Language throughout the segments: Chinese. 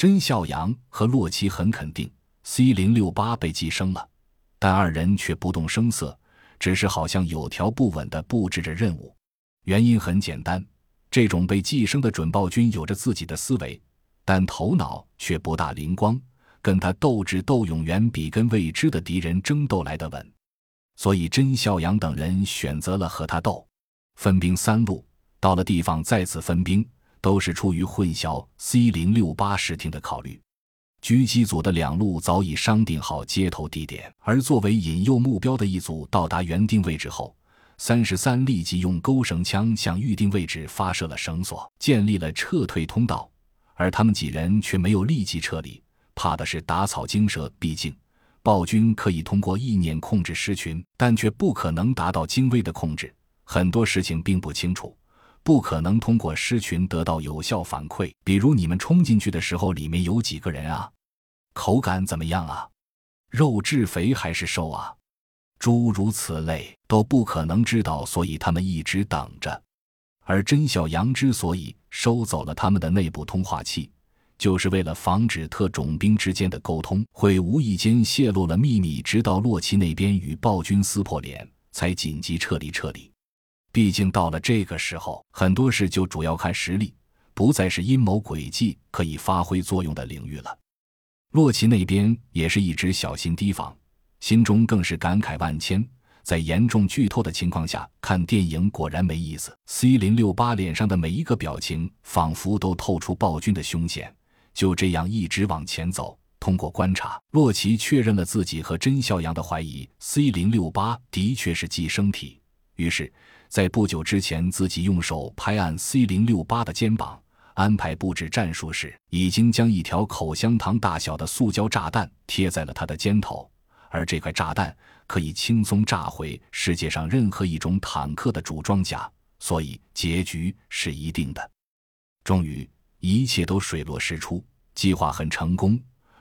甄孝阳和洛奇很肯定 C 零六八被寄生了，但二人却不动声色，只是好像有条不紊地布置着任务。原因很简单，这种被寄生的准暴君有着自己的思维，但头脑却不大灵光，跟他斗智斗勇远比跟未知的敌人争斗来得稳。所以甄孝阳等人选择了和他斗，分兵三路，到了地方再次分兵。都是出于混淆 C 零六八视听的考虑。狙击组的两路早已商定好接头地点，而作为引诱目标的一组到达原定位置后，三十三立即用钩绳枪向预定位置发射了绳索，建立了撤退通道。而他们几人却没有立即撤离，怕的是打草惊蛇。毕竟暴君可以通过意念控制狮群，但却不可能达到精微的控制，很多事情并不清楚。不可能通过狮群得到有效反馈，比如你们冲进去的时候，里面有几个人啊？口感怎么样啊？肉质肥还是瘦啊？诸如此类都不可能知道，所以他们一直等着。而甄小羊之所以收走了他们的内部通话器，就是为了防止特种兵之间的沟通会无意间泄露了秘密，直到洛奇那边与暴君撕破脸，才紧急撤离撤离。毕竟到了这个时候，很多事就主要看实力，不再是阴谋诡计可以发挥作用的领域了。洛奇那边也是一直小心提防，心中更是感慨万千。在严重剧透的情况下看电影果然没意思。C 零六八脸上的每一个表情，仿佛都透出暴君的凶险。就这样一直往前走，通过观察，洛奇确认了自己和甄孝阳的怀疑：C 零六八的确是寄生体。于是。在不久之前，自己用手拍按 C 零六八的肩膀，安排布置战术时，已经将一条口香糖大小的塑胶炸弹贴在了他的肩头，而这块炸弹可以轻松炸毁世界上任何一种坦克的主装甲，所以结局是一定的。终于，一切都水落石出，计划很成功。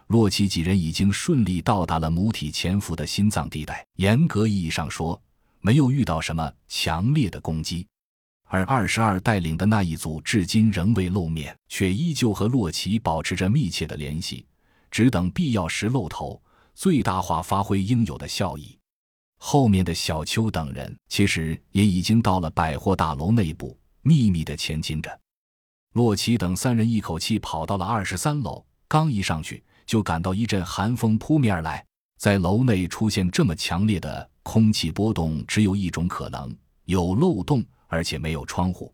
洛奇几人已经顺利到达了母体潜伏的心脏地带，严格意义上说。没有遇到什么强烈的攻击，而二十二带领的那一组至今仍未露面，却依旧和洛奇保持着密切的联系，只等必要时露头，最大化发挥应有的效益。后面的小邱等人其实也已经到了百货大楼内部，秘密的前进着。洛奇等三人一口气跑到了二十三楼，刚一上去，就感到一阵寒风扑面而来，在楼内出现这么强烈的。空气波动只有一种可能，有漏洞，而且没有窗户。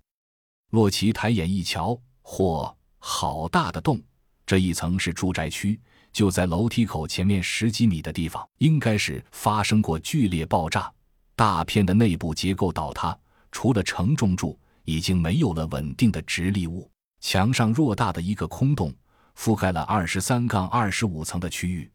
洛奇抬眼一瞧，嚯，好大的洞！这一层是住宅区，就在楼梯口前面十几米的地方，应该是发生过剧烈爆炸，大片的内部结构倒塌，除了承重柱，已经没有了稳定的直立物。墙上偌大的一个空洞，覆盖了二十三杠二十五层的区域。